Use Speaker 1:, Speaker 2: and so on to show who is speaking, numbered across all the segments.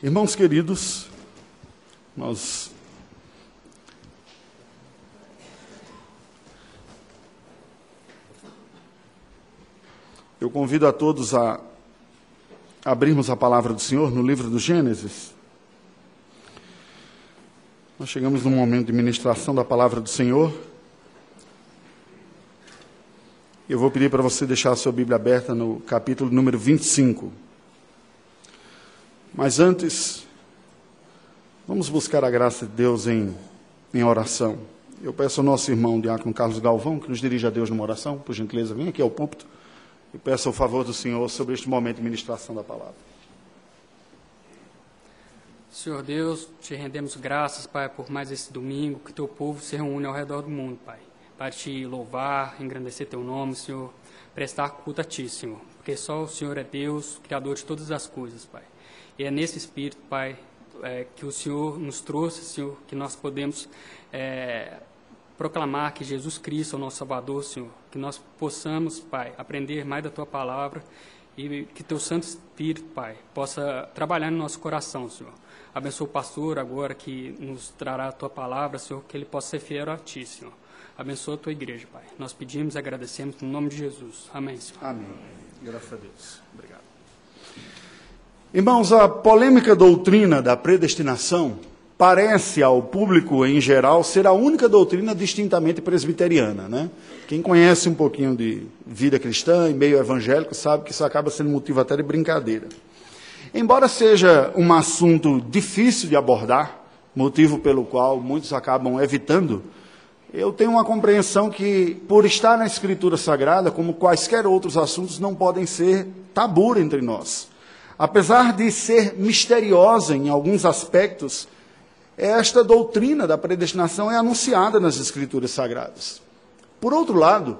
Speaker 1: Irmãos queridos, nós Eu convido a todos a abrirmos a palavra do Senhor no livro do Gênesis. Nós chegamos num momento de ministração da palavra do Senhor. Eu vou pedir para você deixar a sua Bíblia aberta no capítulo número 25. Mas antes, vamos buscar a graça de Deus em, em oração. Eu peço ao nosso irmão Diácono Carlos Galvão que nos dirija a Deus numa oração, por gentileza, venha aqui ao púlpito e peço o favor do Senhor sobre este momento de ministração da palavra.
Speaker 2: Senhor Deus, te rendemos graças, Pai, por mais esse domingo que teu povo se reúne ao redor do mundo, Pai, para te louvar, engrandecer teu nome, Senhor, prestar culto a ti, Senhor, porque só o Senhor é Deus, Criador de todas as coisas, Pai. E é nesse espírito, Pai, é, que o Senhor nos trouxe, Senhor, que nós podemos é, proclamar que Jesus Cristo é o nosso Salvador, Senhor. Que nós possamos, Pai, aprender mais da Tua palavra e que Teu Santo Espírito, Pai, possa trabalhar no nosso coração, Senhor. Abençoa o pastor agora que nos trará a Tua palavra, Senhor, que ele possa ser fiel a Ti, Senhor. Abençoa a Tua igreja, Pai. Nós pedimos e agradecemos no nome de Jesus. Amém, Senhor.
Speaker 1: Amém. Graças a Deus. Obrigado. Irmãos, a polêmica doutrina da predestinação parece ao público em geral ser a única doutrina distintamente presbiteriana. Né? Quem conhece um pouquinho de vida cristã e meio evangélico sabe que isso acaba sendo motivo até de brincadeira. Embora seja um assunto difícil de abordar, motivo pelo qual muitos acabam evitando, eu tenho uma compreensão que, por estar na Escritura Sagrada, como quaisquer outros assuntos, não podem ser tabu entre nós. Apesar de ser misteriosa em alguns aspectos, esta doutrina da predestinação é anunciada nas Escrituras Sagradas. Por outro lado,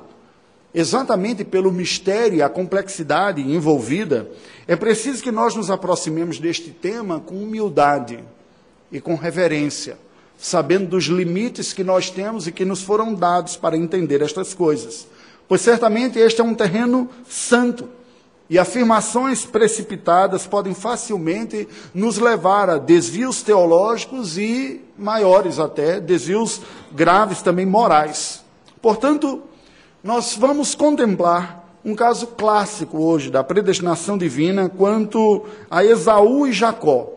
Speaker 1: exatamente pelo mistério e a complexidade envolvida, é preciso que nós nos aproximemos deste tema com humildade e com reverência, sabendo dos limites que nós temos e que nos foram dados para entender estas coisas. Pois certamente este é um terreno santo e afirmações precipitadas podem facilmente nos levar a desvios teológicos e maiores até, desvios graves também morais. Portanto, nós vamos contemplar um caso clássico hoje da predestinação divina quanto a Esaú e Jacó,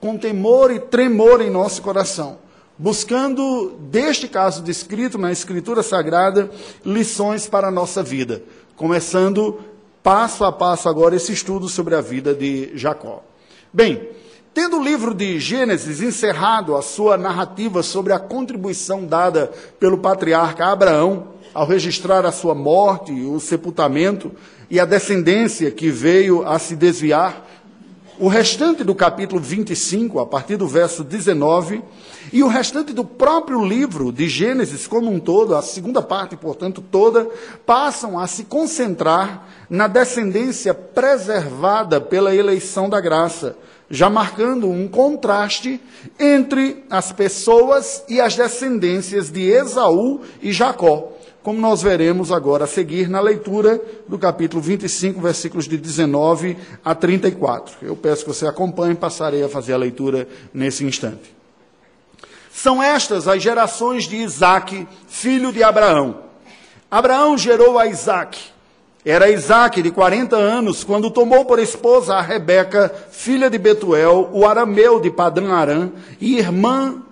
Speaker 1: com temor e tremor em nosso coração, buscando deste caso descrito na Escritura Sagrada lições para a nossa vida, começando passo a passo agora esse estudo sobre a vida de Jacó. Bem, tendo o livro de Gênesis encerrado a sua narrativa sobre a contribuição dada pelo patriarca Abraão ao registrar a sua morte, o sepultamento e a descendência que veio a se desviar, o restante do capítulo 25, a partir do verso 19, e o restante do próprio livro de Gênesis como um todo, a segunda parte, portanto, toda, passam a se concentrar na descendência preservada pela eleição da graça, já marcando um contraste entre as pessoas e as descendências de Esaú e Jacó, como nós veremos agora a seguir na leitura do capítulo 25, versículos de 19 a 34. Eu peço que você acompanhe, passarei a fazer a leitura nesse instante. São estas as gerações de Isaac, filho de Abraão. Abraão gerou a Isaac. Era Isaac de 40 anos quando tomou por esposa a Rebeca, filha de Betuel, o arameu de Padã Arã, e irmã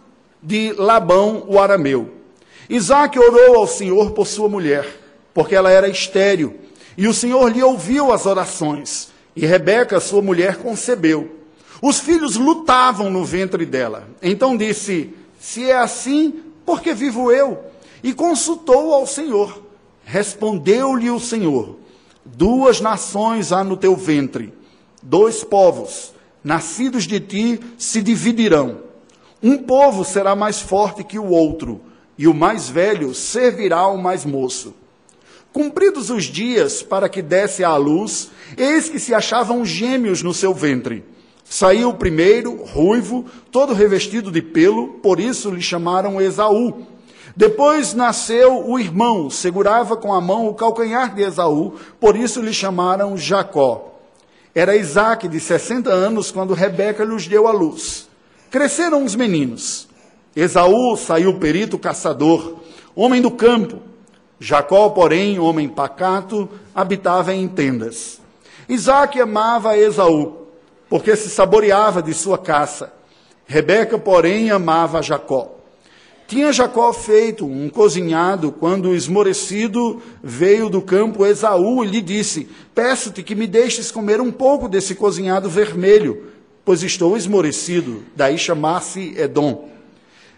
Speaker 1: de Labão, o arameu. Isaac orou ao Senhor por sua mulher, porque ela era estéril, e o Senhor lhe ouviu as orações, e Rebeca, sua mulher, concebeu. Os filhos lutavam no ventre dela. Então disse: se é assim, por que vivo eu? E consultou ao Senhor. Respondeu-lhe o Senhor: Duas nações há no teu ventre, dois povos, nascidos de ti, se dividirão. Um povo será mais forte que o outro, e o mais velho servirá ao mais moço. Cumpridos os dias para que desse à luz, eis que se achavam gêmeos no seu ventre. Saiu o primeiro, ruivo, todo revestido de pelo, por isso lhe chamaram Esaú. Depois nasceu o irmão, segurava com a mão o calcanhar de Esaú, por isso lhe chamaram Jacó. Era Isaac, de 60 anos, quando Rebeca lhes deu a luz. Cresceram os meninos. Esaú saiu perito caçador, homem do campo. Jacó, porém, homem pacato, habitava em tendas. Isaac amava Esaú, porque se saboreava de sua caça. Rebeca, porém, amava Jacó. Tinha Jacó feito um cozinhado quando esmorecido veio do campo Esaú e lhe disse: Peço-te que me deixes comer um pouco desse cozinhado vermelho, pois estou esmorecido. Daí chamar-se Edom.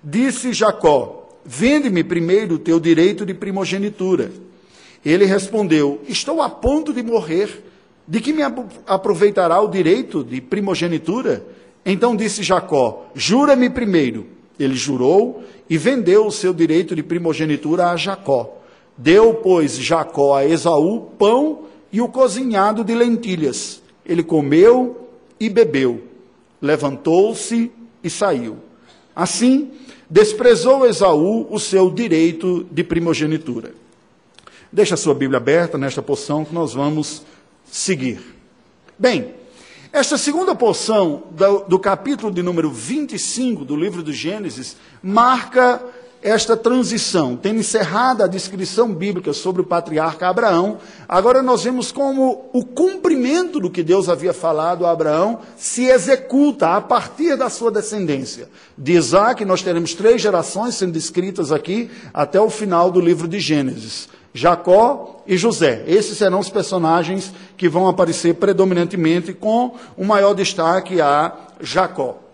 Speaker 1: Disse Jacó: Vende-me primeiro o teu direito de primogenitura. Ele respondeu: Estou a ponto de morrer. De que me aproveitará o direito de primogenitura? Então disse Jacó: Jura-me primeiro. Ele jurou e vendeu o seu direito de primogenitura a Jacó. Deu, pois, Jacó a Esaú pão e o cozinhado de lentilhas. Ele comeu e bebeu. Levantou-se e saiu. Assim, desprezou Esaú o seu direito de primogenitura. Deixa a sua Bíblia aberta nesta porção que nós vamos seguir. Bem, esta segunda porção do, do, capítulo de número 25 do livro do Gênesis marca esta transição. Tendo encerrada a descrição bíblica sobre o patriarca Abraão, agora nós vemos como o cumprimento do que Deus havia falado a Abraão se executa a partir da sua descendência. De Isaac, nós teremos três gerações sendo descritas aqui até o final do livro de Gênesis. Jacó e José. Esses serão os personagens que vão aparecer predominantemente, com o maior destaque a Jacó.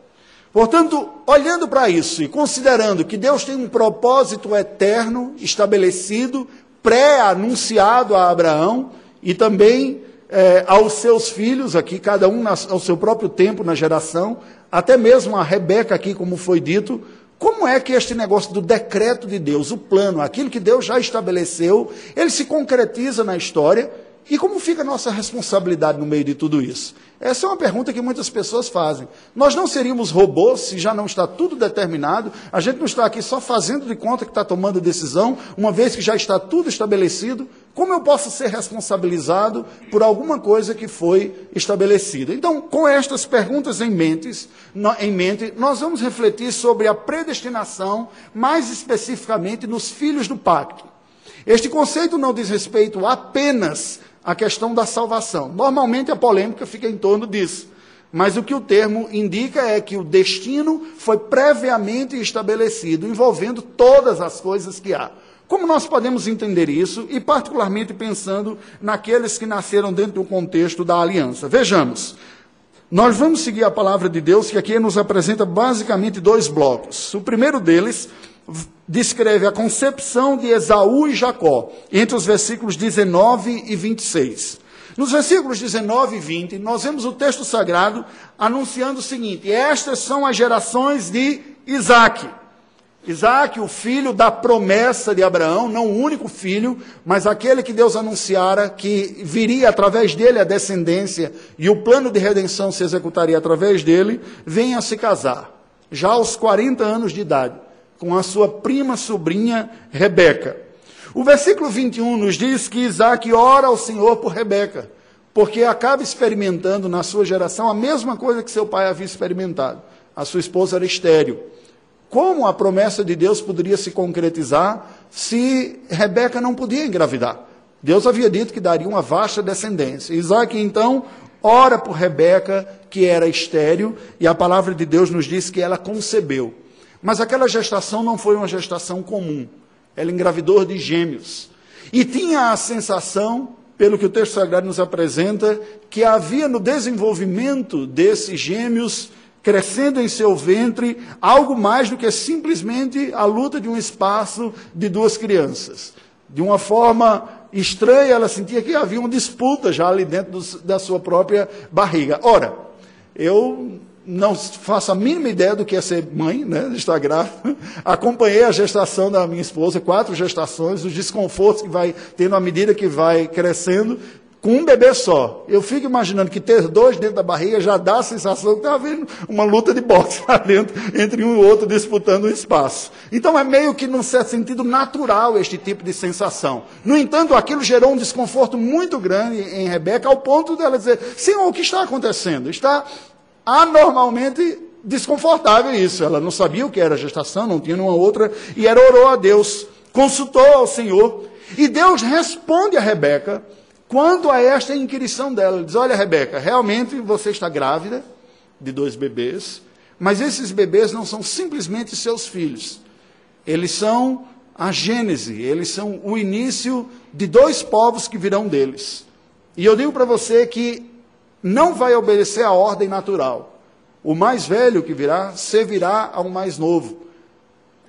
Speaker 1: Portanto, olhando para isso e considerando que Deus tem um propósito eterno estabelecido, pré-anunciado a Abraão e também eh, aos seus filhos, aqui, cada um ao seu próprio tempo na geração, até mesmo a Rebeca, aqui, como foi dito, como é que este negócio do decreto de Deus, o plano, aquilo que Deus já estabeleceu, ele se concretiza na história e como fica a nossa responsabilidade no meio de tudo isso? Essa é uma pergunta que muitas pessoas fazem. Nós não seríamos robôs se já não está tudo determinado? A gente não está aqui só fazendo de conta que está tomando decisão, uma vez que já está tudo estabelecido? Como eu posso ser responsabilizado por alguma coisa que foi estabelecida? Então, com estas perguntas em, mentes, em mente, nós vamos refletir sobre a predestinação, mais especificamente nos filhos do pacto. Este conceito não diz respeito apenas à questão da salvação. Normalmente a polêmica fica em torno disso. Mas o que o termo indica é que o destino foi previamente estabelecido, envolvendo todas as coisas que há. Como nós podemos entender isso, e particularmente pensando naqueles que nasceram dentro do contexto da aliança? Vejamos. Nós vamos seguir a palavra de Deus, que aqui nos apresenta basicamente dois blocos. O primeiro deles descreve a concepção de Esaú e Jacó, entre os versículos 19 e 26. Nos versículos 19 e 20, nós vemos o texto sagrado anunciando o seguinte: Estas são as gerações de Isaac. Isaac, o filho da promessa de Abraão, não o único filho, mas aquele que Deus anunciara que viria através dele a descendência e o plano de redenção se executaria através dele, vem a se casar, já aos 40 anos de idade com a sua prima sobrinha Rebeca. O versículo 21 nos diz que Isaac ora ao Senhor por Rebeca, porque acaba experimentando na sua geração a mesma coisa que seu pai havia experimentado. A sua esposa era estéril. Como a promessa de Deus poderia se concretizar se Rebeca não podia engravidar? Deus havia dito que daria uma vasta descendência. Isaac, então, ora por Rebeca, que era estéril, e a palavra de Deus nos diz que ela concebeu. Mas aquela gestação não foi uma gestação comum. Ela engravidou de gêmeos. E tinha a sensação, pelo que o texto sagrado nos apresenta, que havia no desenvolvimento desses gêmeos, crescendo em seu ventre, algo mais do que simplesmente a luta de um espaço de duas crianças. De uma forma estranha, ela sentia que havia uma disputa já ali dentro do, da sua própria barriga. Ora, eu não faço a mínima ideia do que é ser mãe, né, de estar grávida. Acompanhei a gestação da minha esposa, quatro gestações, os desconfortos que vai tendo à medida que vai crescendo. com um bebê só. Eu fico imaginando que ter dois dentro da barriga já dá a sensação que está havendo uma luta de boxe lá dentro, entre um e outro disputando o espaço. Então é meio que, num certo sentido, natural este tipo de sensação. No entanto, aquilo gerou um desconforto muito grande em Rebeca, ao ponto dela dizer: Senhor, o que está acontecendo? Está anormalmente desconfortável isso. Ela não sabia o que era gestação, não tinha nenhuma outra, e ela orou a Deus, consultou ao Senhor, e Deus responde a Rebeca Quanto a esta inquirição dela, ele diz: Olha, Rebeca, realmente você está grávida de dois bebês, mas esses bebês não são simplesmente seus filhos. Eles são a gênese, eles são o início de dois povos que virão deles. E eu digo para você que não vai obedecer à ordem natural. O mais velho que virá servirá ao mais novo.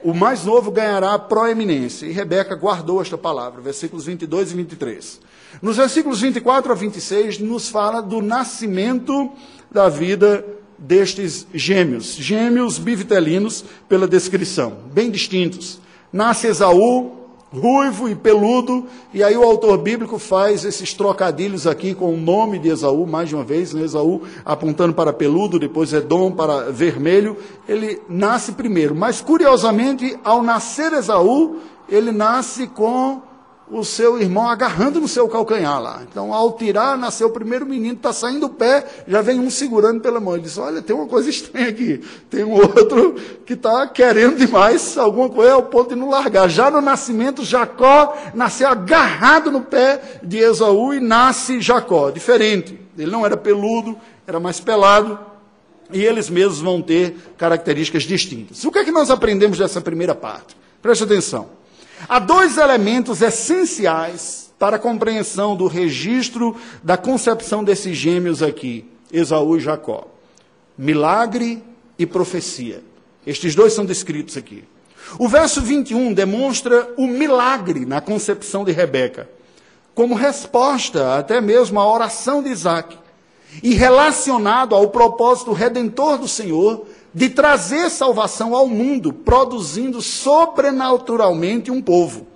Speaker 1: O mais novo ganhará proeminência. E Rebeca guardou esta palavra, versículos 22 e 23. Nos versículos 24 a 26, nos fala do nascimento da vida destes gêmeos, gêmeos bivitelinos, pela descrição, bem distintos. Nasce Esaú, ruivo e peludo, e aí o autor bíblico faz esses trocadilhos aqui com o nome de Esaú, mais de uma vez, né? Esaú apontando para peludo, depois Edom para vermelho, ele nasce primeiro, mas curiosamente, ao nascer Esaú, ele nasce com o seu irmão agarrando no seu calcanhar lá. Então, ao tirar, nasceu o primeiro menino, está saindo o pé, já vem um segurando pela mão. Ele diz: Olha, tem uma coisa estranha aqui. Tem um outro que está querendo demais alguma coisa ao ponto de não largar. Já no nascimento, Jacó nasceu agarrado no pé de Esaú e nasce Jacó. Diferente. Ele não era peludo, era mais pelado. E eles mesmos vão ter características distintas. O que é que nós aprendemos dessa primeira parte? Preste atenção. Há dois elementos essenciais para a compreensão do registro da concepção desses gêmeos aqui, Esaú e Jacó: milagre e profecia. Estes dois são descritos aqui. O verso 21 demonstra o milagre na concepção de Rebeca, como resposta até mesmo à oração de Isaac, e relacionado ao propósito redentor do Senhor de trazer salvação ao mundo, produzindo sobrenaturalmente um povo.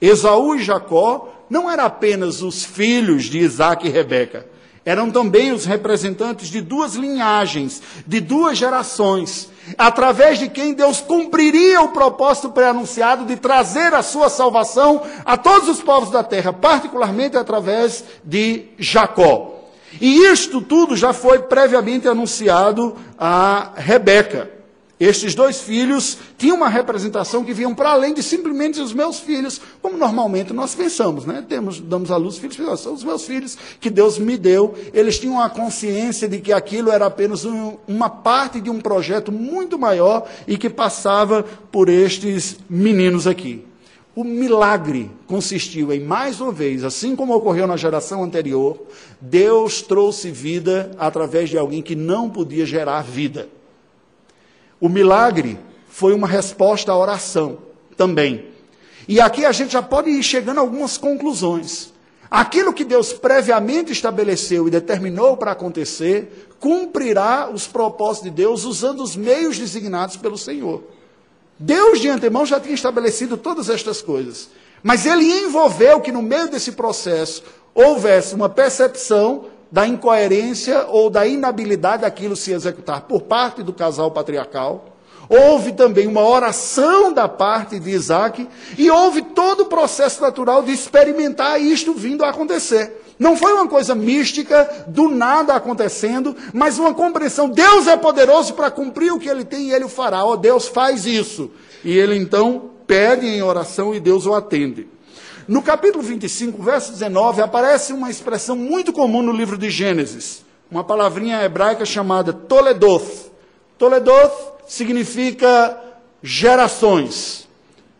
Speaker 1: Esaú e Jacó não eram apenas os filhos de Isaac e Rebeca, eram também os representantes de duas linhagens, de duas gerações, através de quem Deus cumpriria o propósito pré-anunciado de trazer a sua salvação a todos os povos da terra, particularmente através de Jacó. E isto tudo já foi previamente anunciado a Rebeca. Estes dois filhos tinham uma representação que vinham para além de simplesmente os meus filhos, como normalmente nós pensamos, né? Temos, damos à luz filhos, são os meus filhos que Deus me deu. Eles tinham a consciência de que aquilo era apenas um, uma parte de um projeto muito maior e que passava por estes meninos aqui. O milagre consistiu em, mais uma vez, assim como ocorreu na geração anterior, Deus trouxe vida através de alguém que não podia gerar vida. O milagre foi uma resposta à oração também. E aqui a gente já pode ir chegando a algumas conclusões. Aquilo que Deus previamente estabeleceu e determinou para acontecer, cumprirá os propósitos de Deus usando os meios designados pelo Senhor. Deus de antemão já tinha estabelecido todas estas coisas. Mas ele envolveu que no meio desse processo houvesse uma percepção da incoerência ou da inabilidade daquilo se executar por parte do casal patriarcal. Houve também uma oração da parte de Isaac e houve todo o processo natural de experimentar isto vindo a acontecer. Não foi uma coisa mística, do nada acontecendo, mas uma compreensão. Deus é poderoso para cumprir o que ele tem e ele o fará. Ó, oh, Deus faz isso. E ele então pede em oração e Deus o atende. No capítulo 25, verso 19, aparece uma expressão muito comum no livro de Gênesis. Uma palavrinha hebraica chamada Toledoth. Toledoth significa gerações.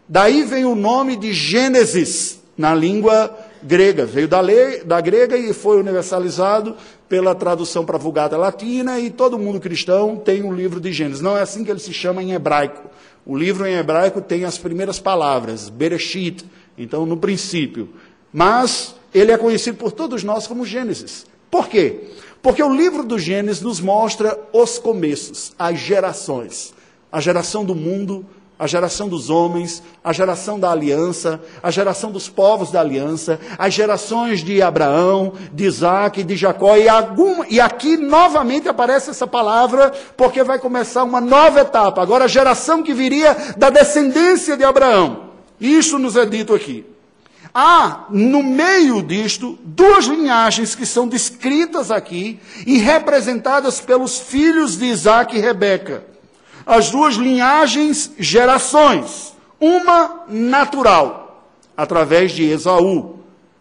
Speaker 1: Daí vem o nome de Gênesis na língua grega, veio da, lei, da grega e foi universalizado pela tradução para a Vulgata Latina, e todo mundo cristão tem um livro de Gênesis. Não é assim que ele se chama em hebraico. O livro em hebraico tem as primeiras palavras, Bereshit, então no princípio. Mas ele é conhecido por todos nós como Gênesis. Por quê? Porque o livro do Gênesis nos mostra os começos, as gerações. A geração do mundo, a geração dos homens, a geração da aliança, a geração dos povos da aliança, as gerações de Abraão, de Isaac, de Jacó, e, algum, e aqui novamente aparece essa palavra, porque vai começar uma nova etapa, agora a geração que viria da descendência de Abraão. Isso nos é dito aqui. Há, no meio disto, duas linhagens que são descritas aqui e representadas pelos filhos de Isaac e Rebeca as duas linhagens gerações. Uma natural, através de Esaú,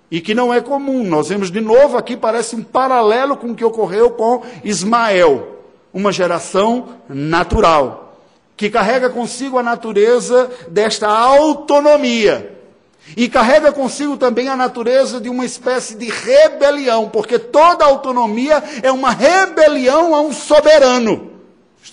Speaker 1: e que não é comum. Nós vemos de novo aqui, parece um paralelo com o que ocorreu com Ismael, uma geração natural, que carrega consigo a natureza desta autonomia. E carrega consigo também a natureza de uma espécie de rebelião, porque toda autonomia é uma rebelião a um soberano.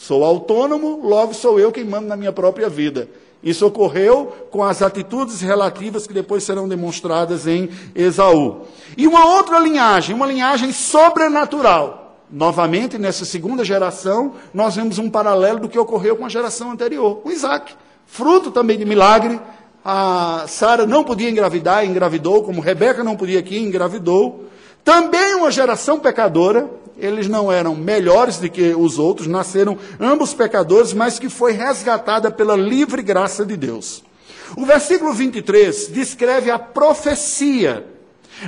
Speaker 1: Sou autônomo, logo sou eu quem mando na minha própria vida. Isso ocorreu com as atitudes relativas que depois serão demonstradas em Esaú. E uma outra linhagem, uma linhagem sobrenatural. Novamente, nessa segunda geração, nós vemos um paralelo do que ocorreu com a geração anterior, com Isaac. Fruto também de milagre. A Sara não podia engravidar, engravidou, como Rebeca não podia aqui, engravidou. Também uma geração pecadora, eles não eram melhores do que os outros, nasceram ambos pecadores, mas que foi resgatada pela livre graça de Deus. O versículo 23 descreve a profecia,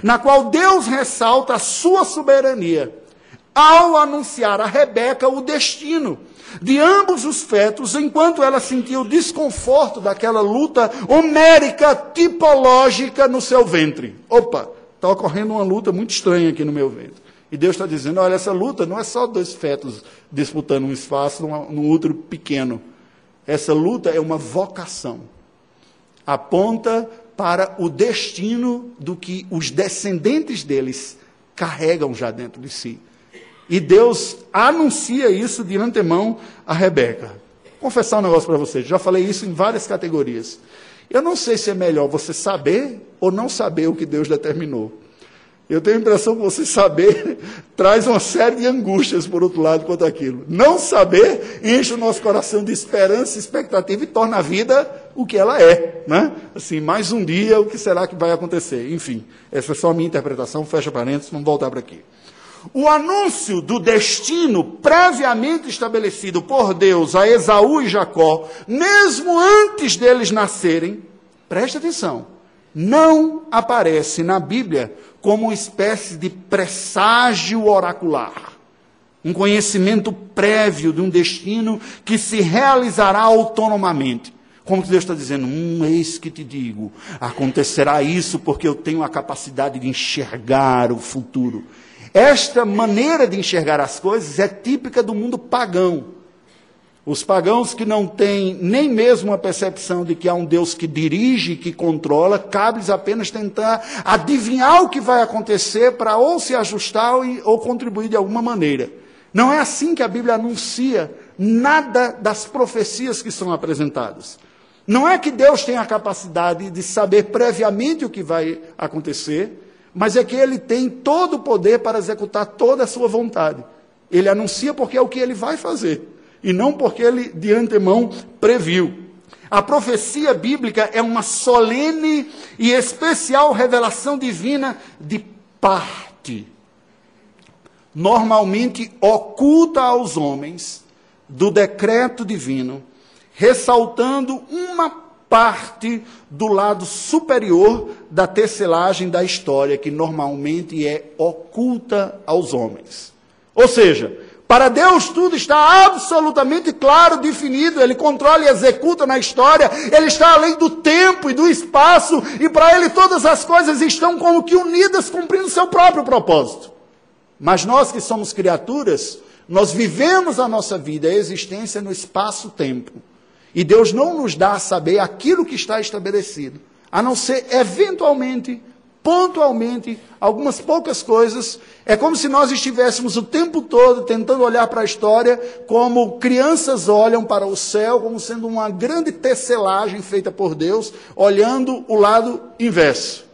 Speaker 1: na qual Deus ressalta a sua soberania, ao anunciar a Rebeca o destino de ambos os fetos, enquanto ela sentia o desconforto daquela luta homérica, tipológica no seu ventre. Opa, está ocorrendo uma luta muito estranha aqui no meu ventre. E Deus está dizendo: olha, essa luta não é só dois fetos disputando um espaço num, útero pequeno. Essa luta é uma vocação. Aponta para o destino do que os descendentes deles carregam já dentro de si. E Deus anuncia isso de antemão a Rebeca. Vou confessar um negócio para vocês, já falei isso em várias categorias. Eu não sei se é melhor você saber ou não saber o que Deus determinou. Eu tenho a impressão que você saber traz uma série de angústias, por outro lado, quanto aquilo. Não saber enche o nosso coração de esperança, expectativa e torna a vida o que ela é. Né? Assim, mais um dia, o que será que vai acontecer? Enfim, essa é só a minha interpretação, fecha parênteses, vamos voltar para aqui. O anúncio do destino previamente estabelecido por Deus a Esaú e Jacó, mesmo antes deles nascerem, preste atenção, não aparece na Bíblia como uma espécie de presságio oracular, um conhecimento prévio de um destino que se realizará autonomamente. Como que Deus está dizendo, hum, eis que te digo, acontecerá isso porque eu tenho a capacidade de enxergar o futuro. Esta maneira de enxergar as coisas é típica do mundo pagão. Os pagãos que não têm nem mesmo a percepção de que há um Deus que dirige, que controla, cabe-lhes apenas tentar adivinhar o que vai acontecer para ou se ajustar ou contribuir de alguma maneira. Não é assim que a Bíblia anuncia nada das profecias que são apresentadas. Não é que Deus tem a capacidade de saber previamente o que vai acontecer, mas é que ele tem todo o poder para executar toda a sua vontade. Ele anuncia porque é o que ele vai fazer e não porque ele de antemão previu. A profecia bíblica é uma solene e especial revelação divina de parte, normalmente oculta aos homens do decreto divino, ressaltando uma parte do lado superior da tecelagem da história, que normalmente é oculta aos homens. Ou seja, para Deus tudo está absolutamente claro, definido. Ele controla e executa na história. Ele está além do tempo e do espaço. E para Ele todas as coisas estão como que unidas, cumprindo seu próprio propósito. Mas nós que somos criaturas, nós vivemos a nossa vida, a existência no espaço-tempo. E Deus não nos dá a saber aquilo que está estabelecido, a não ser eventualmente pontualmente algumas poucas coisas. É como se nós estivéssemos o tempo todo tentando olhar para a história como crianças olham para o céu, como sendo uma grande tecelagem feita por Deus, olhando o lado inverso.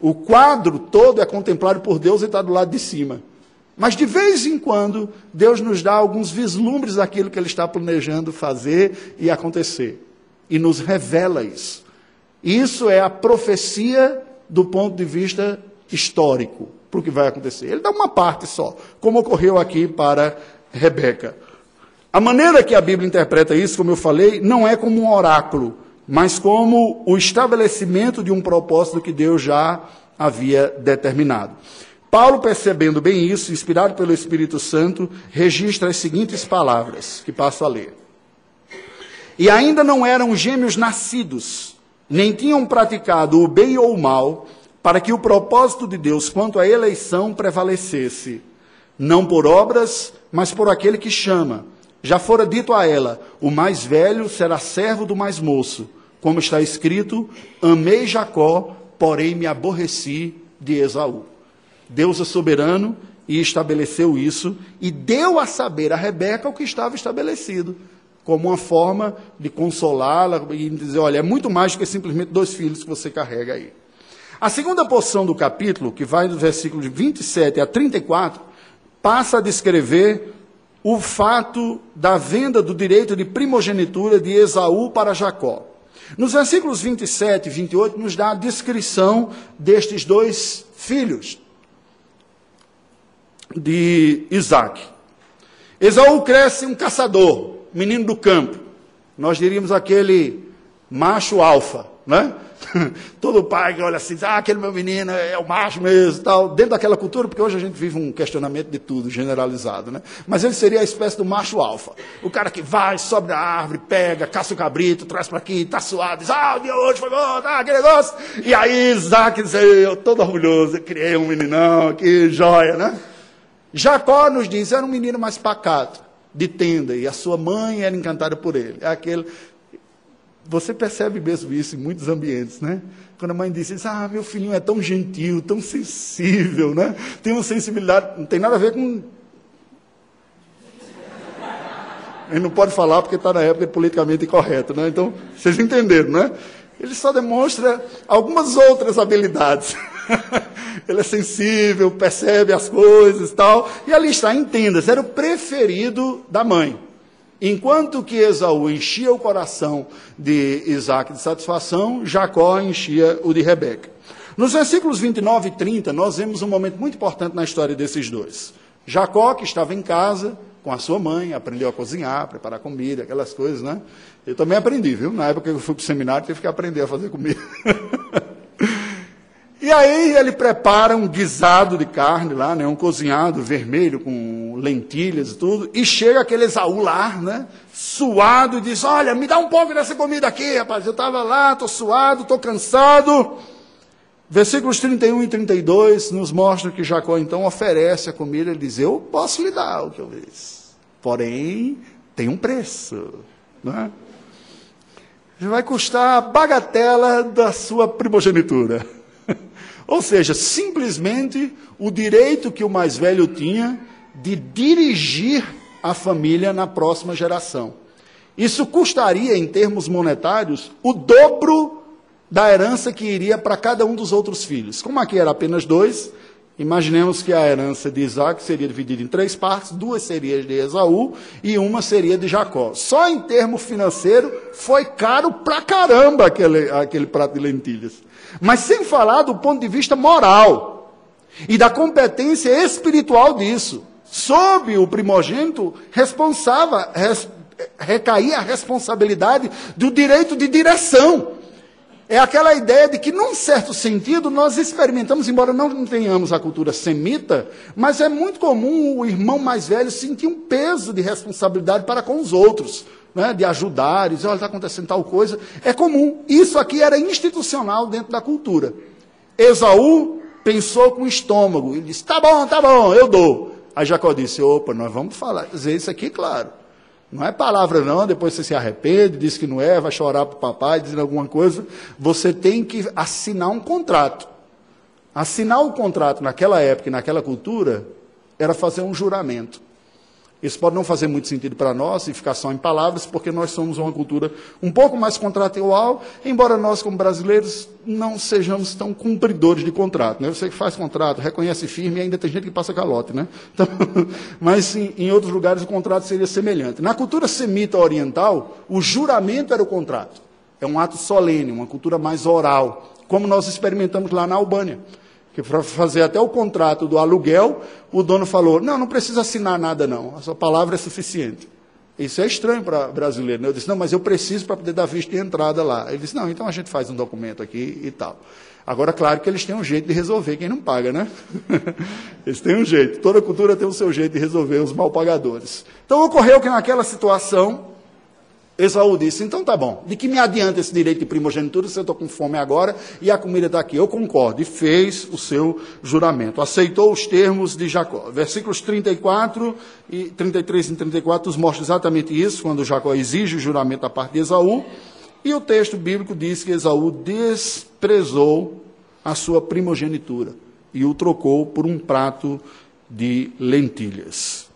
Speaker 1: O quadro todo é contemplado por Deus e está do lado de cima. Mas de vez em quando, Deus nos dá alguns vislumbres daquilo que Ele está planejando fazer e acontecer. e nos revela isso. Isso é a profecia do ponto de vista histórico para o que vai acontecer. Ele dá uma parte só, como ocorreu aqui para Rebeca. A maneira que a Bíblia interpreta isso, como eu falei, não é como um oráculo, mas como o estabelecimento de um propósito que Deus já havia determinado. Paulo, percebendo bem isso, inspirado pelo Espírito Santo, registra as seguintes palavras, que passo a ler. E ainda não eram gêmeos nascidos, nem tinham praticado o bem ou o mal, para que o propósito de Deus quanto à eleição prevalecesse, não por obras, mas por aquele que chama. Já fora dito a ela: o mais velho será servo do mais moço, como está escrito: amei Jacó, porém me aborreci de Esaú. Deus é soberano e estabeleceu isso e deu a saber a Rebeca o que estava estabelecido, como uma forma de consolá-la e dizer: olha, é muito mais do que simplesmente dois filhos que você carrega aí. A segunda porção do capítulo, que vai do versículo de 27 a 34, passa a descrever o fato da venda do direito de primogenitura de Esaú para Jacó. Nos versículos 27 e 28, nos dá a descrição destes dois filhos, de Isaac. Esaú cresce um caçador, menino do campo. Nós diríamos aquele macho alfa, né? Todo pai que olha assim, ah, aquele meu menino é o macho mesmo, tal, dentro daquela cultura, porque hoje a gente vive um questionamento de tudo, generalizado, né? Mas ele seria a espécie do macho alfa. O cara que vai, sobe na árvore, pega, caça o cabrito, traz para aqui, tá suado, diz, ah, o dia hoje foi bom, tá, aquele negócio. E aí Isaac diz, eu todo orgulhoso, eu criei um meninão, que joia, né? Jacó nos diz, era um menino mais pacato, de tenda, e a sua mãe era encantada por ele. É aquele. Você percebe mesmo isso em muitos ambientes, né? Quando a mãe diz, ah, meu filhinho é tão gentil, tão sensível, né? Tem uma sensibilidade, não tem nada a ver com. Ele não pode falar porque está na época politicamente incorreto, né? Então, vocês entenderam, né? Ele só demonstra algumas outras habilidades. ele é sensível, percebe as coisas e tal. E ali está, entenda, era o preferido da mãe. Enquanto que Esaú enchia o coração de Isaac de satisfação, Jacó enchia o de Rebeca. Nos versículos 29 e 30, nós vemos um momento muito importante na história desses dois. Jacó, que estava em casa com a sua mãe, aprendeu a cozinhar, preparar comida, aquelas coisas, né? Eu também aprendi, viu? Na época que eu fui para o seminário, tive que aprender a fazer comida. E aí ele prepara um guisado de carne lá, né, um cozinhado vermelho com lentilhas e tudo, e chega aquele Esaú lá, né, suado, e diz, olha, me dá um pouco dessa comida aqui, rapaz, eu estava lá, estou suado, estou cansado. Versículos 31 e 32 nos mostram que Jacó então oferece a comida, ele diz, eu posso lhe dar o que eu fiz, porém tem um preço, não é? Vai custar a bagatela da sua primogenitura. Ou seja, simplesmente o direito que o mais velho tinha de dirigir a família na próxima geração. Isso custaria, em termos monetários, o dobro da herança que iria para cada um dos outros filhos. Como aqui era apenas dois, imaginemos que a herança de Isaac seria dividida em três partes: duas seriam de Esaú e uma seria de Jacó. Só em termo financeiro, foi caro pra caramba aquele, aquele prato de lentilhas. Mas sem falar do ponto de vista moral e da competência espiritual disso. Sob o primogênito, responsável, res, recaía a responsabilidade do direito de direção. É aquela ideia de que, num certo sentido, nós experimentamos, embora não tenhamos a cultura semita, mas é muito comum o irmão mais velho sentir um peso de responsabilidade para com os outros né, de ajudar, dizer, olha, está acontecendo tal coisa, é comum. Isso aqui era institucional dentro da cultura. Esaú pensou com o estômago, ele disse, tá bom, tá bom, eu dou. Aí Jacó disse, opa, nós vamos falar, isso aqui, claro. Não é palavra não, depois você se arrepende, diz que não é, vai chorar para o papai, dizendo alguma coisa. Você tem que assinar um contrato. Assinar o contrato naquela época e naquela cultura era fazer um juramento. Isso pode não fazer muito sentido para nós e ficar só em palavras, porque nós somos uma cultura um pouco mais contratual, embora nós, como brasileiros, não sejamos tão cumpridores de contrato. Né? Você que faz contrato, reconhece firme e ainda tem gente que passa calote. Né? Então, mas em, em outros lugares o contrato seria semelhante. Na cultura semita oriental, o juramento era o contrato. É um ato solene, uma cultura mais oral, como nós experimentamos lá na Albânia. Que para fazer até o contrato do aluguel, o dono falou: não, não precisa assinar nada, não, a sua palavra é suficiente. Isso é estranho para brasileiro. Né? Eu disse: não, mas eu preciso para poder dar visto de entrada lá. Ele disse: não, então a gente faz um documento aqui e tal. Agora, claro que eles têm um jeito de resolver quem não paga, né? eles têm um jeito. Toda cultura tem o seu jeito de resolver os mal pagadores. Então ocorreu que naquela situação, Esaú disse: então tá bom, de que me adianta esse direito de primogenitura se eu estou com fome agora e a comida está aqui? Eu concordo. E fez o seu juramento, aceitou os termos de Jacó. Versículos 34 e 33 e 34 nos mostram exatamente isso, quando Jacó exige o juramento da parte de Esaú. E o texto bíblico diz que Esaú desprezou a sua primogenitura e o trocou por um prato de lentilhas.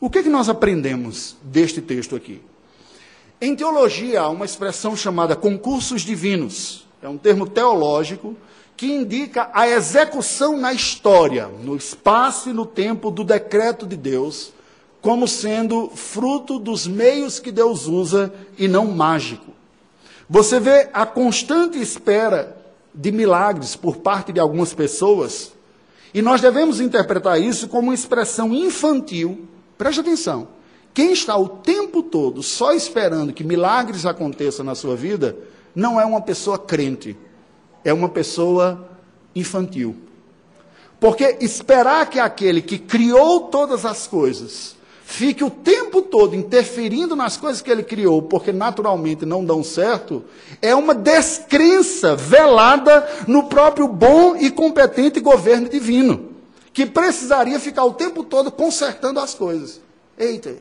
Speaker 1: O que, é que nós aprendemos deste texto aqui? Em teologia, há uma expressão chamada concursos divinos. É um termo teológico que indica a execução na história, no espaço e no tempo do decreto de Deus, como sendo fruto dos meios que Deus usa e não mágico. Você vê a constante espera de milagres por parte de algumas pessoas, e nós devemos interpretar isso como uma expressão infantil. Preste atenção quem está o tempo todo só esperando que milagres aconteçam na sua vida, não é uma pessoa crente, é uma pessoa infantil. Porque esperar que aquele que criou todas as coisas fique o tempo todo interferindo nas coisas que ele criou, porque naturalmente não dão certo, é uma descrença velada no próprio bom e competente governo divino, que precisaria ficar o tempo todo consertando as coisas. Eita,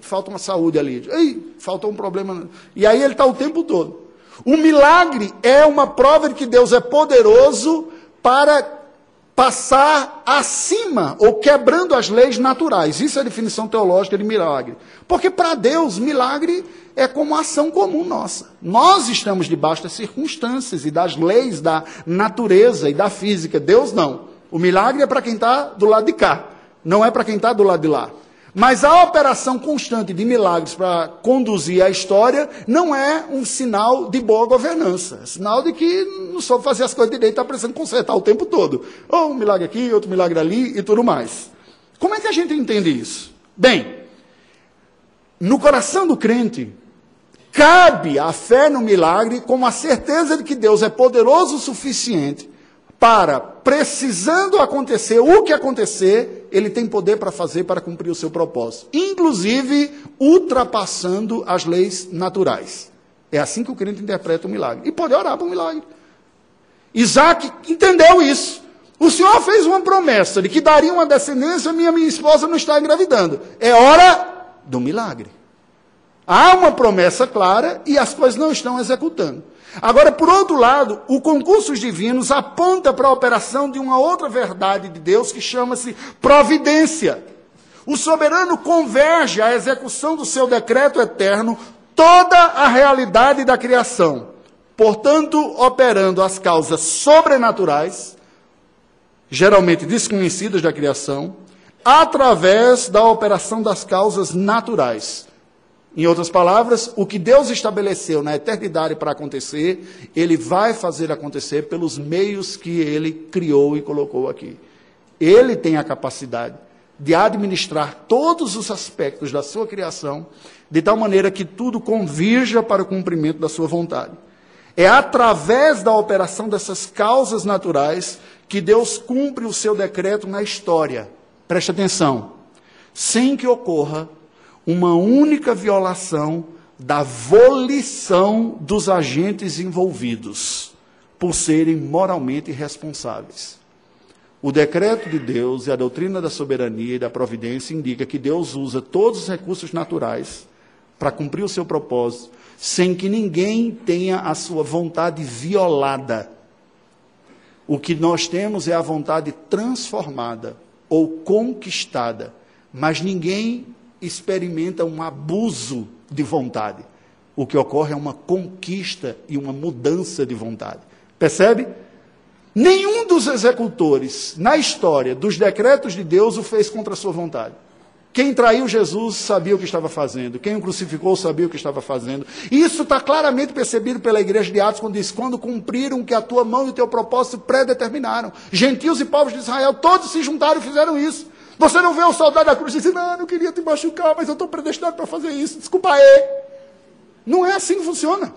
Speaker 1: falta uma saúde ali. Ei, faltou um problema. E aí ele está o tempo todo. O milagre é uma prova de que Deus é poderoso para passar acima ou quebrando as leis naturais. Isso é a definição teológica de milagre. Porque para Deus, milagre é como ação comum nossa. Nós estamos debaixo das circunstâncias e das leis da natureza e da física. Deus não. O milagre é para quem está do lado de cá, não é para quem está do lado de lá. Mas a operação constante de milagres para conduzir a história não é um sinal de boa governança. É sinal de que não soube fazer as coisas direito, está precisando consertar o tempo todo. Ou um milagre aqui, outro milagre ali e tudo mais. Como é que a gente entende isso? Bem, no coração do crente, cabe a fé no milagre com a certeza de que Deus é poderoso o suficiente para, precisando acontecer o que acontecer, ele tem poder para fazer para cumprir o seu propósito, inclusive ultrapassando as leis naturais. É assim que o crente interpreta o milagre. E pode orar para o milagre. Isaac entendeu isso. O Senhor fez uma promessa de que daria uma descendência, minha minha esposa não está engravidando. É hora do milagre. Há uma promessa clara e as coisas não estão executando. Agora, por outro lado, o concursos divinos aponta para a operação de uma outra verdade de Deus que chama-se providência. O soberano converge à execução do seu decreto eterno toda a realidade da criação, portanto, operando as causas sobrenaturais, geralmente desconhecidas da criação, através da operação das causas naturais em outras palavras, o que Deus estabeleceu na eternidade para acontecer, Ele vai fazer acontecer pelos meios que Ele criou e colocou aqui. Ele tem a capacidade de administrar todos os aspectos da sua criação, de tal maneira que tudo convirja para o cumprimento da sua vontade. É através da operação dessas causas naturais que Deus cumpre o seu decreto na história. Preste atenção. Sem que ocorra uma única violação da volição dos agentes envolvidos, por serem moralmente responsáveis. O decreto de Deus e a doutrina da soberania e da providência indica que Deus usa todos os recursos naturais para cumprir o seu propósito, sem que ninguém tenha a sua vontade violada. O que nós temos é a vontade transformada ou conquistada, mas ninguém experimenta um abuso de vontade. O que ocorre é uma conquista e uma mudança de vontade. Percebe? Nenhum dos executores na história dos decretos de Deus o fez contra sua vontade. Quem traiu Jesus sabia o que estava fazendo. Quem o crucificou sabia o que estava fazendo. Isso está claramente percebido pela igreja de Atos, quando diz: quando cumpriram o que a tua mão e o teu propósito predeterminaram. Gentios e povos de Israel, todos se juntaram e fizeram isso. Você não vê o soldado da cruz e diz: não, eu não queria te machucar, mas eu estou predestinado para fazer isso. Desculpa aí. Não é assim que funciona.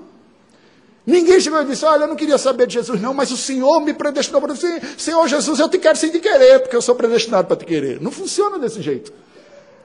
Speaker 1: Ninguém chegou e disse: Olha, eu não queria saber de Jesus, não, mas o Senhor me predestinou para você. Senhor Jesus, eu te quero sem te querer, porque eu sou predestinado para te querer. Não funciona desse jeito.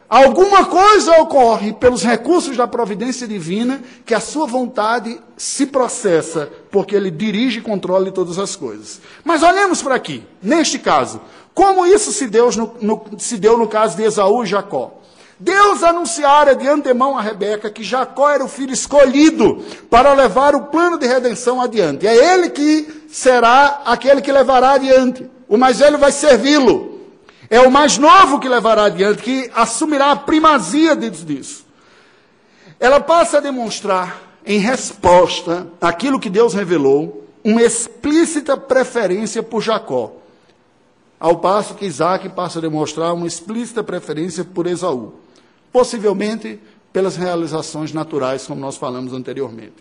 Speaker 1: Alguma coisa ocorre pelos recursos da providência divina que a sua vontade se processa, porque ele dirige e controla todas as coisas. Mas olhemos para aqui, neste caso, como isso se deu no, no, se deu no caso de Esaú e Jacó. Deus anunciara de antemão a Rebeca que Jacó era o filho escolhido para levar o plano de redenção adiante. É ele que será aquele que levará adiante. O mais velho vai servi-lo. É o mais novo que levará adiante, que assumirá a primazia disso. Ela passa a demonstrar, em resposta àquilo que Deus revelou, uma explícita preferência por Jacó. Ao passo que Isaac passa a demonstrar uma explícita preferência por Esaú. Possivelmente pelas realizações naturais, como nós falamos anteriormente.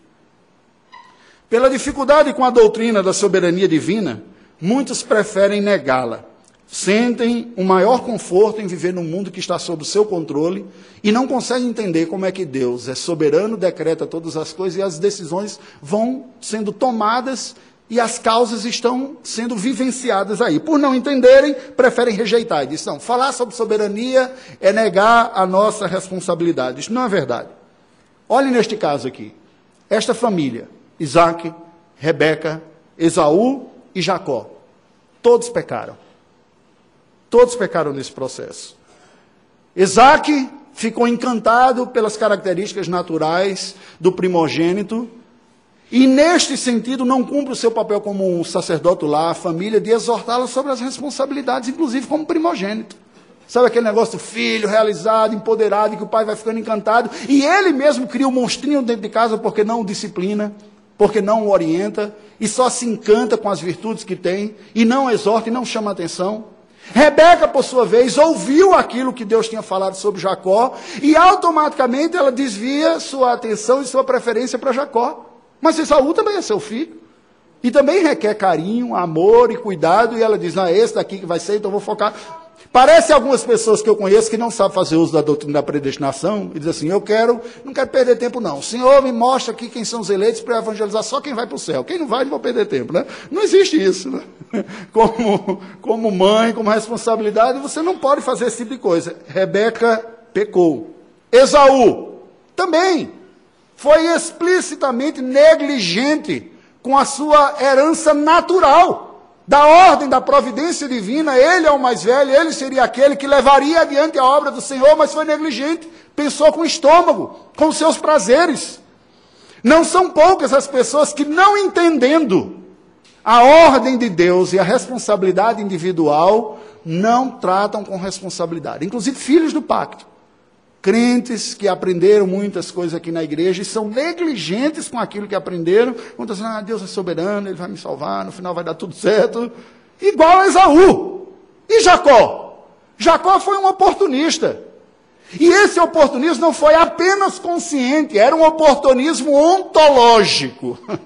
Speaker 1: Pela dificuldade com a doutrina da soberania divina, muitos preferem negá-la sentem um maior conforto em viver num mundo que está sob o seu controle e não conseguem entender como é que Deus é soberano, decreta todas as coisas e as decisões vão sendo tomadas e as causas estão sendo vivenciadas aí. Por não entenderem, preferem rejeitar. E dizem, não, falar sobre soberania é negar a nossa responsabilidade. Isso não é verdade. Olhe neste caso aqui. Esta família, Isaac, Rebeca, Esaú e Jacó, todos pecaram. Todos pecaram nesse processo. Isaac ficou encantado pelas características naturais do primogênito e, neste sentido, não cumpre o seu papel como um sacerdote lá, a família, de exortá-lo sobre as responsabilidades, inclusive como primogênito. Sabe aquele negócio do filho realizado, empoderado, que o pai vai ficando encantado, e ele mesmo cria um monstrinho dentro de casa porque não o disciplina, porque não o orienta, e só se encanta com as virtudes que tem, e não exorta e não chama atenção. Rebeca, por sua vez, ouviu aquilo que Deus tinha falado sobre Jacó e automaticamente ela desvia sua atenção e sua preferência para Jacó. Mas Esaú também é seu filho. E também requer carinho, amor e cuidado. E ela diz: Não, é esse daqui que vai ser, então vou focar. Parece algumas pessoas que eu conheço que não sabem fazer uso da doutrina da predestinação e diz assim: Eu quero, não quero perder tempo, não. O Senhor me mostra aqui quem são os eleitos para evangelizar só quem vai para o céu. Quem não vai, não vou perder tempo. Né? Não existe isso. Né? Como, como mãe, como responsabilidade, você não pode fazer esse tipo de coisa. Rebeca pecou. Esaú também foi explicitamente negligente com a sua herança natural da ordem da providência divina, ele é o mais velho, ele seria aquele que levaria adiante a obra do Senhor, mas foi negligente, pensou com o estômago, com seus prazeres. Não são poucas as pessoas que, não entendendo a ordem de Deus e a responsabilidade individual, não tratam com responsabilidade, inclusive filhos do pacto crentes que aprenderam muitas coisas aqui na igreja e são negligentes com aquilo que aprenderam, quando dizem, ah, Deus é soberano, Ele vai me salvar, no final vai dar tudo certo. Igual a Esaú. E Jacó? Jacó foi um oportunista. E esse oportunismo não foi apenas consciente, era um oportunismo ontológico.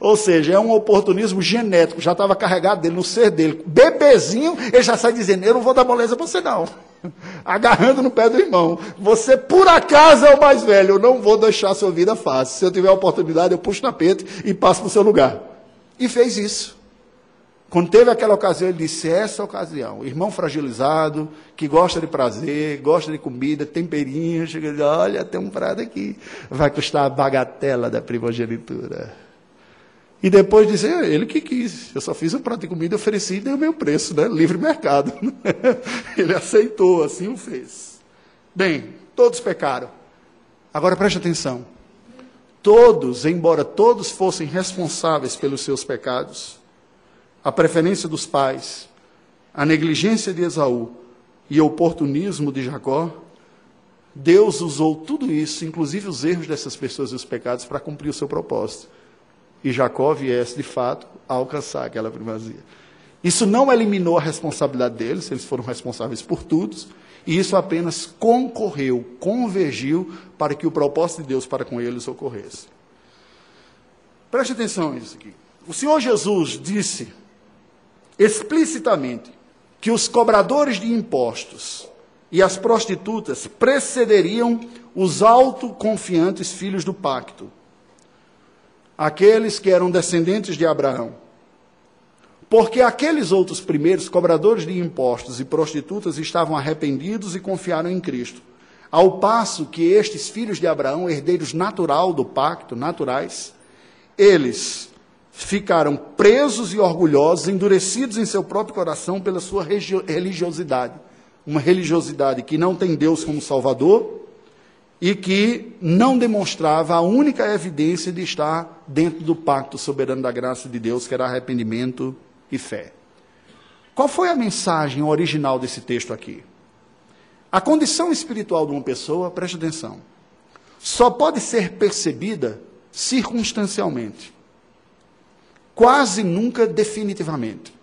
Speaker 1: Ou seja, é um oportunismo genético, já estava carregado dele, no ser dele. Bebezinho, ele já sai dizendo: Eu não vou dar moleza para você, não. Agarrando no pé do irmão. Você, por acaso, é o mais velho. Eu não vou deixar a sua vida fácil. Se eu tiver a oportunidade, eu puxo o tapete e passo para o seu lugar. E fez isso. Quando teve aquela ocasião, ele disse: Essa ocasião, irmão fragilizado, que gosta de prazer, gosta de comida, temperinho, chega e diz: Olha, tem um prato aqui, vai custar a bagatela da primogenitura. E depois dizer, é ele que quis. Eu só fiz um prato de comida, ofereci e dei o meu preço, né? Livre mercado. ele aceitou, assim o fez. Bem, todos pecaram. Agora preste atenção. Todos, embora todos fossem responsáveis pelos seus pecados, a preferência dos pais, a negligência de Esaú e o oportunismo de Jacó, Deus usou tudo isso, inclusive os erros dessas pessoas e os pecados, para cumprir o seu propósito e Jacó viesse, de fato, a alcançar aquela primazia. Isso não eliminou a responsabilidade deles, eles foram responsáveis por tudo, E isso apenas concorreu, convergiu para que o propósito de Deus para com eles ocorresse. Preste atenção nisso aqui. O Senhor Jesus disse explicitamente que os cobradores de impostos e as prostitutas precederiam os autoconfiantes filhos do pacto, aqueles que eram descendentes de Abraão. Porque aqueles outros primeiros, cobradores de impostos e prostitutas, estavam arrependidos e confiaram em Cristo. Ao passo que estes filhos de Abraão, herdeiros natural do pacto, naturais, eles ficaram presos e orgulhosos, endurecidos em seu próprio coração pela sua religiosidade. Uma religiosidade que não tem Deus como Salvador e que não demonstrava a única evidência de estar dentro do pacto soberano da graça de Deus, que era arrependimento e fé. Qual foi a mensagem original desse texto aqui? A condição espiritual de uma pessoa, preste atenção, só pode ser percebida circunstancialmente. Quase nunca definitivamente.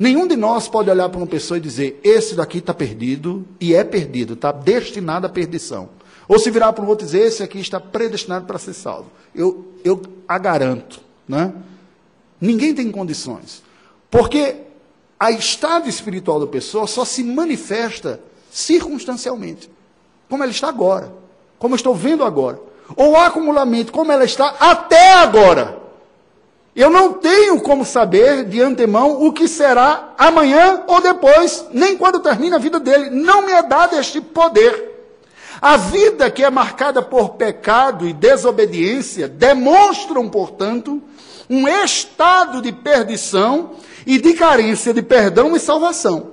Speaker 1: Nenhum de nós pode olhar para uma pessoa e dizer: esse daqui está perdido e é perdido, está destinado à perdição. Ou se virar para o outro e dizer: esse aqui está predestinado para ser salvo. Eu, eu a garanto. Né? Ninguém tem condições. Porque a estado espiritual da pessoa só se manifesta circunstancialmente. Como ela está agora. Como eu estou vendo agora. Ou acumulamento, como ela está até agora. Eu não tenho como saber de antemão o que será amanhã ou depois, nem quando termina a vida dele. Não me é dado este poder. A vida que é marcada por pecado e desobediência demonstram, portanto, um estado de perdição e de carência de perdão e salvação.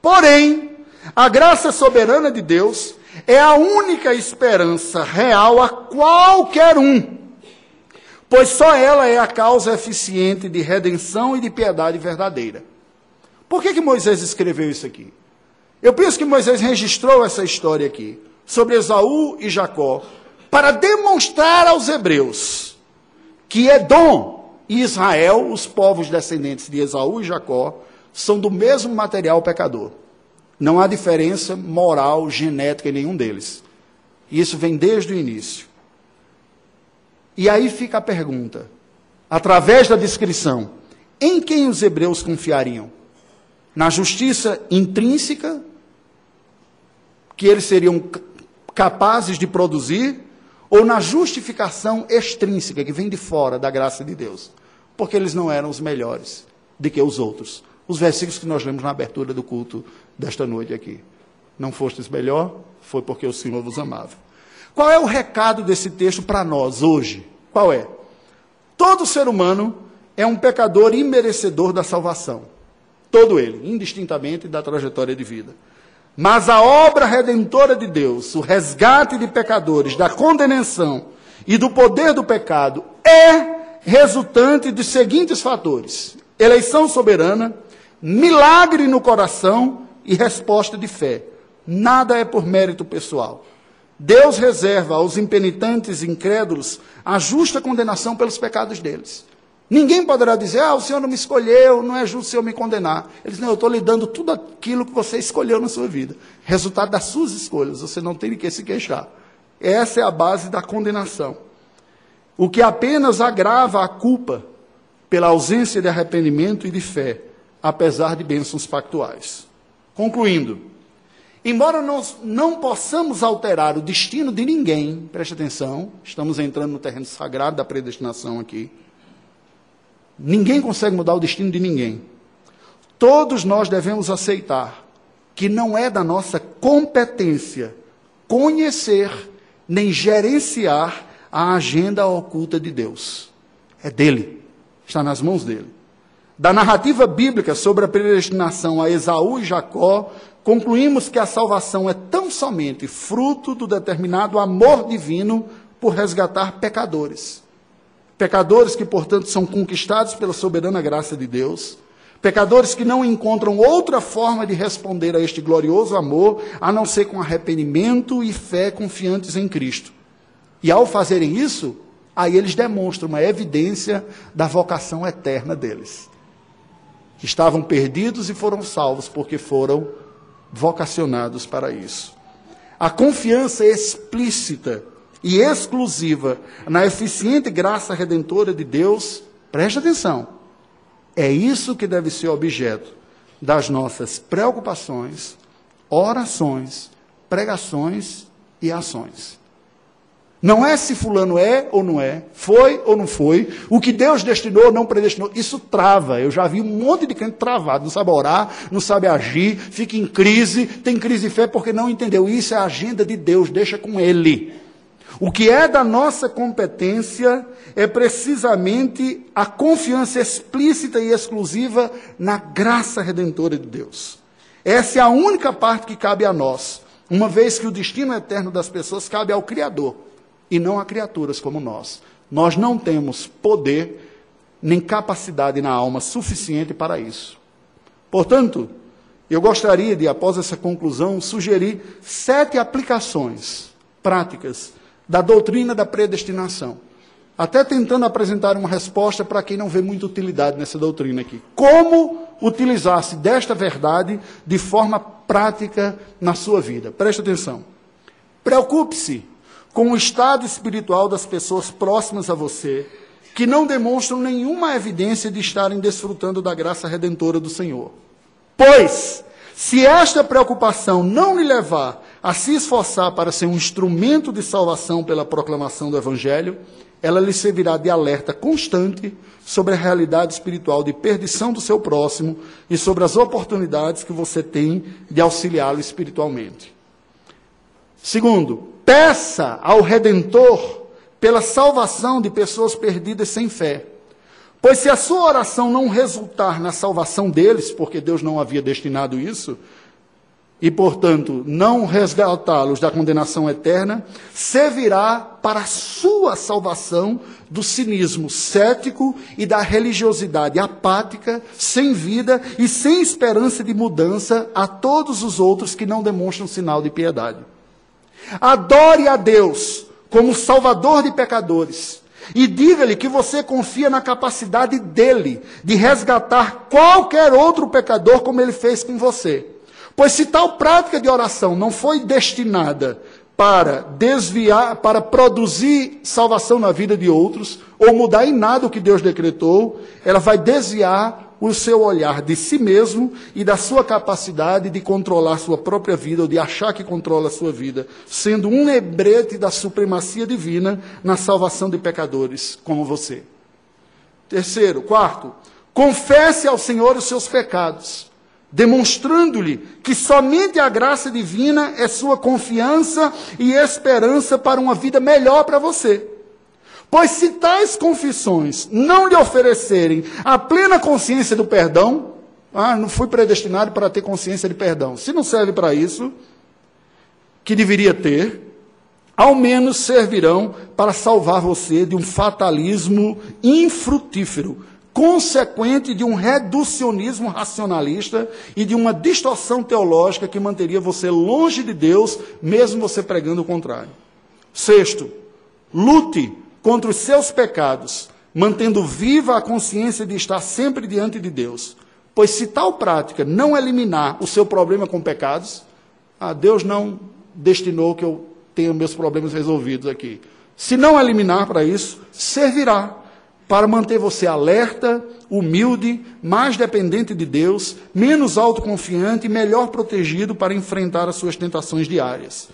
Speaker 1: Porém, a graça soberana de Deus é a única esperança real a qualquer um, pois só ela é a causa eficiente de redenção e de piedade verdadeira. Por que, que Moisés escreveu isso aqui? Eu penso que Moisés registrou essa história aqui, sobre Esaú e Jacó, para demonstrar aos hebreus que Edom e Israel, os povos descendentes de Esaú e Jacó, são do mesmo material pecador. Não há diferença moral, genética em nenhum deles. Isso vem desde o início. E aí fica a pergunta, através da descrição, em quem os hebreus confiariam? Na justiça intrínseca, que eles seriam capazes de produzir, ou na justificação extrínseca que vem de fora da graça de Deus, porque eles não eram os melhores do que os outros. Os versículos que nós lemos na abertura do culto desta noite aqui. Não fostes melhor, foi porque o Senhor vos amava. Qual é o recado desse texto para nós hoje? Qual é? Todo ser humano é um pecador imerecedor da salvação. Todo ele, indistintamente da trajetória de vida. Mas a obra redentora de Deus, o resgate de pecadores, da condenação e do poder do pecado, é resultante dos seguintes fatores: eleição soberana, milagre no coração e resposta de fé. Nada é por mérito pessoal. Deus reserva aos impenitentes e incrédulos a justa condenação pelos pecados deles. Ninguém poderá dizer, ah, o Senhor não me escolheu, não é justo o Senhor me condenar. Ele diz, não, eu estou lhe dando tudo aquilo que você escolheu na sua vida. Resultado das suas escolhas, você não tem de que se queixar. Essa é a base da condenação. O que apenas agrava a culpa pela ausência de arrependimento e de fé, apesar de bênçãos pactuais. Concluindo, embora nós não possamos alterar o destino de ninguém, preste atenção, estamos entrando no terreno sagrado da predestinação aqui. Ninguém consegue mudar o destino de ninguém. Todos nós devemos aceitar que não é da nossa competência conhecer nem gerenciar a agenda oculta de Deus. É dele, está nas mãos dele. Da narrativa bíblica sobre a predestinação a Esaú e Jacó, concluímos que a salvação é tão somente fruto do determinado amor divino por resgatar pecadores. Pecadores que, portanto, são conquistados pela soberana graça de Deus. Pecadores que não encontram outra forma de responder a este glorioso amor a não ser com arrependimento e fé confiantes em Cristo. E ao fazerem isso, aí eles demonstram uma evidência da vocação eterna deles. Estavam perdidos e foram salvos porque foram vocacionados para isso. A confiança explícita e exclusiva na eficiente graça redentora de Deus, preste atenção, é isso que deve ser objeto das nossas preocupações, orações, pregações e ações. Não é se fulano é ou não é, foi ou não foi, o que Deus destinou ou não predestinou. Isso trava. Eu já vi um monte de crente travado, não sabe orar, não sabe agir, fica em crise, tem crise de fé porque não entendeu. Isso é a agenda de Deus, deixa com Ele. O que é da nossa competência é precisamente a confiança explícita e exclusiva na graça redentora de Deus. Essa é a única parte que cabe a nós, uma vez que o destino eterno das pessoas cabe ao Criador e não a criaturas como nós. Nós não temos poder nem capacidade na alma suficiente para isso. Portanto, eu gostaria de, após essa conclusão, sugerir sete aplicações práticas da doutrina da predestinação. Até tentando apresentar uma resposta para quem não vê muita utilidade nessa doutrina aqui. Como utilizar-se desta verdade de forma prática na sua vida? Preste atenção. Preocupe-se com o estado espiritual das pessoas próximas a você, que não demonstram nenhuma evidência de estarem desfrutando da graça redentora do Senhor. Pois, se esta preocupação não lhe levar a se esforçar para ser um instrumento de salvação pela proclamação do Evangelho, ela lhe servirá de alerta constante sobre a realidade espiritual de perdição do seu próximo e sobre as oportunidades que você tem de auxiliá-lo espiritualmente. Segundo, peça ao Redentor pela salvação de pessoas perdidas sem fé. Pois se a sua oração não resultar na salvação deles, porque Deus não havia destinado isso, e, portanto, não resgatá-los da condenação eterna, servirá para a sua salvação do cinismo cético e da religiosidade apática, sem vida e sem esperança de mudança a todos os outros que não demonstram sinal de piedade. Adore a Deus como Salvador de pecadores. E diga-lhe que você confia na capacidade dele de resgatar qualquer outro pecador como ele fez com você. Pois se tal prática de oração não foi destinada para desviar, para produzir salvação na vida de outros, ou mudar em nada o que Deus decretou, ela vai desviar o seu olhar de si mesmo e da sua capacidade de controlar sua própria vida ou de achar que controla a sua vida, sendo um lembrete da supremacia divina na salvação de pecadores como você. Terceiro, quarto, confesse ao Senhor os seus pecados, demonstrando-lhe que somente a graça divina é sua confiança e esperança para uma vida melhor para você. Pois se tais confissões não lhe oferecerem a plena consciência do perdão, ah, não fui predestinado para ter consciência de perdão. Se não serve para isso, que deveria ter, ao menos servirão para salvar você de um fatalismo infrutífero, consequente de um reducionismo racionalista e de uma distorção teológica que manteria você longe de Deus, mesmo você pregando o contrário. Sexto, lute contra os seus pecados, mantendo viva a consciência de estar sempre diante de Deus. Pois se tal prática não eliminar o seu problema com pecados, ah, Deus não destinou que eu tenha meus problemas resolvidos aqui. Se não eliminar para isso, servirá para manter você alerta, humilde, mais dependente de Deus, menos autoconfiante e melhor protegido para enfrentar as suas tentações diárias.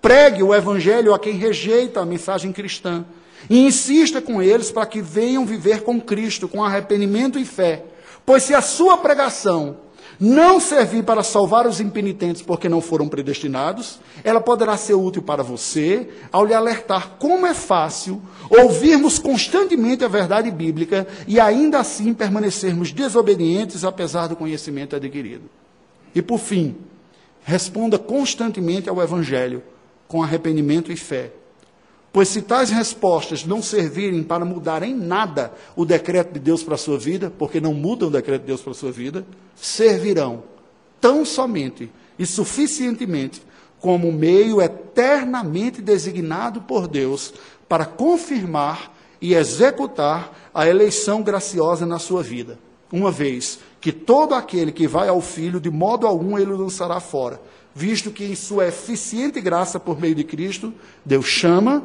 Speaker 1: Pregue o evangelho a quem rejeita a mensagem cristã e insista com eles para que venham viver com Cristo, com arrependimento e fé. Pois se a sua pregação não servir para salvar os impenitentes porque não foram predestinados, ela poderá ser útil para você ao lhe alertar como é fácil ouvirmos constantemente a verdade bíblica e ainda assim permanecermos desobedientes apesar do conhecimento adquirido. E por fim, responda constantemente ao Evangelho com arrependimento e fé Pois se tais respostas não servirem para mudar em nada o decreto de Deus para a sua vida, porque não mudam o decreto de Deus para a sua vida, servirão tão somente e suficientemente como meio eternamente designado por Deus para confirmar e executar a eleição graciosa na sua vida. uma vez que todo aquele que vai ao Filho, de modo algum ele o lançará fora, visto que em sua eficiente graça por meio de Cristo, Deus chama,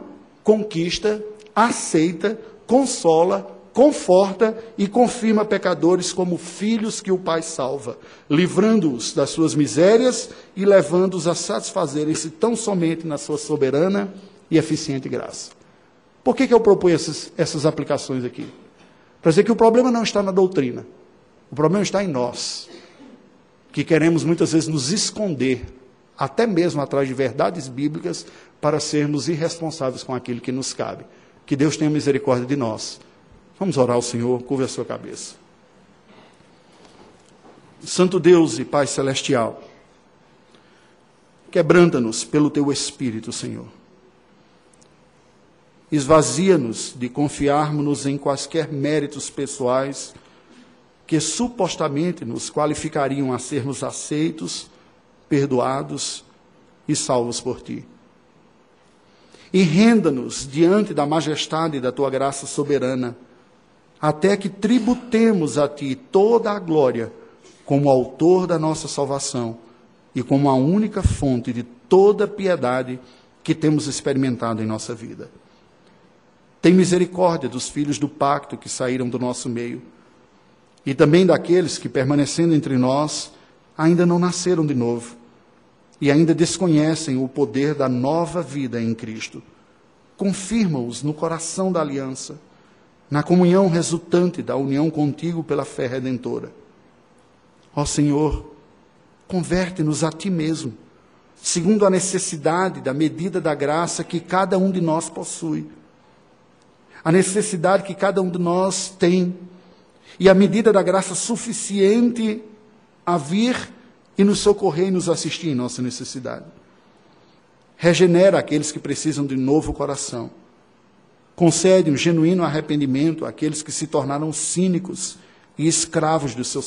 Speaker 1: conquista, aceita, consola, conforta e confirma pecadores como filhos que o Pai salva, livrando-os das suas misérias e levando-os a satisfazerem-se tão somente na sua soberana e eficiente graça. Por que, que eu proponho essas, essas aplicações aqui? Para dizer que o problema não está na doutrina, o problema está em nós, que queremos muitas vezes nos esconder, até mesmo atrás de verdades bíblicas, para sermos irresponsáveis com aquilo que nos cabe. Que Deus tenha misericórdia de nós. Vamos orar ao Senhor, curva a sua cabeça. Santo Deus e Pai Celestial, quebranta-nos pelo Teu Espírito, Senhor. Esvazia-nos de confiarmos em quaisquer méritos pessoais que supostamente nos qualificariam a sermos aceitos, perdoados e salvos por Ti. E renda-nos diante da majestade da Tua graça soberana, até que tributemos a Ti toda a glória como autor da nossa salvação e como a única fonte de toda piedade que temos experimentado em nossa vida. Tem misericórdia dos filhos do pacto que saíram do nosso meio e também daqueles que, permanecendo entre nós, ainda não nasceram de novo e ainda desconhecem o poder da nova vida em Cristo. Confirma-os no coração da aliança, na comunhão resultante da união contigo pela fé redentora. Ó Senhor, converte-nos a Ti mesmo, segundo a necessidade da medida da graça que cada um de nós possui a necessidade que cada um de nós tem e a medida da graça suficiente a vir e nos socorrer e nos assistir em nossa necessidade. Regenera aqueles que precisam de novo coração. Concede um genuíno arrependimento àqueles que se tornaram cínicos e escravos dos seus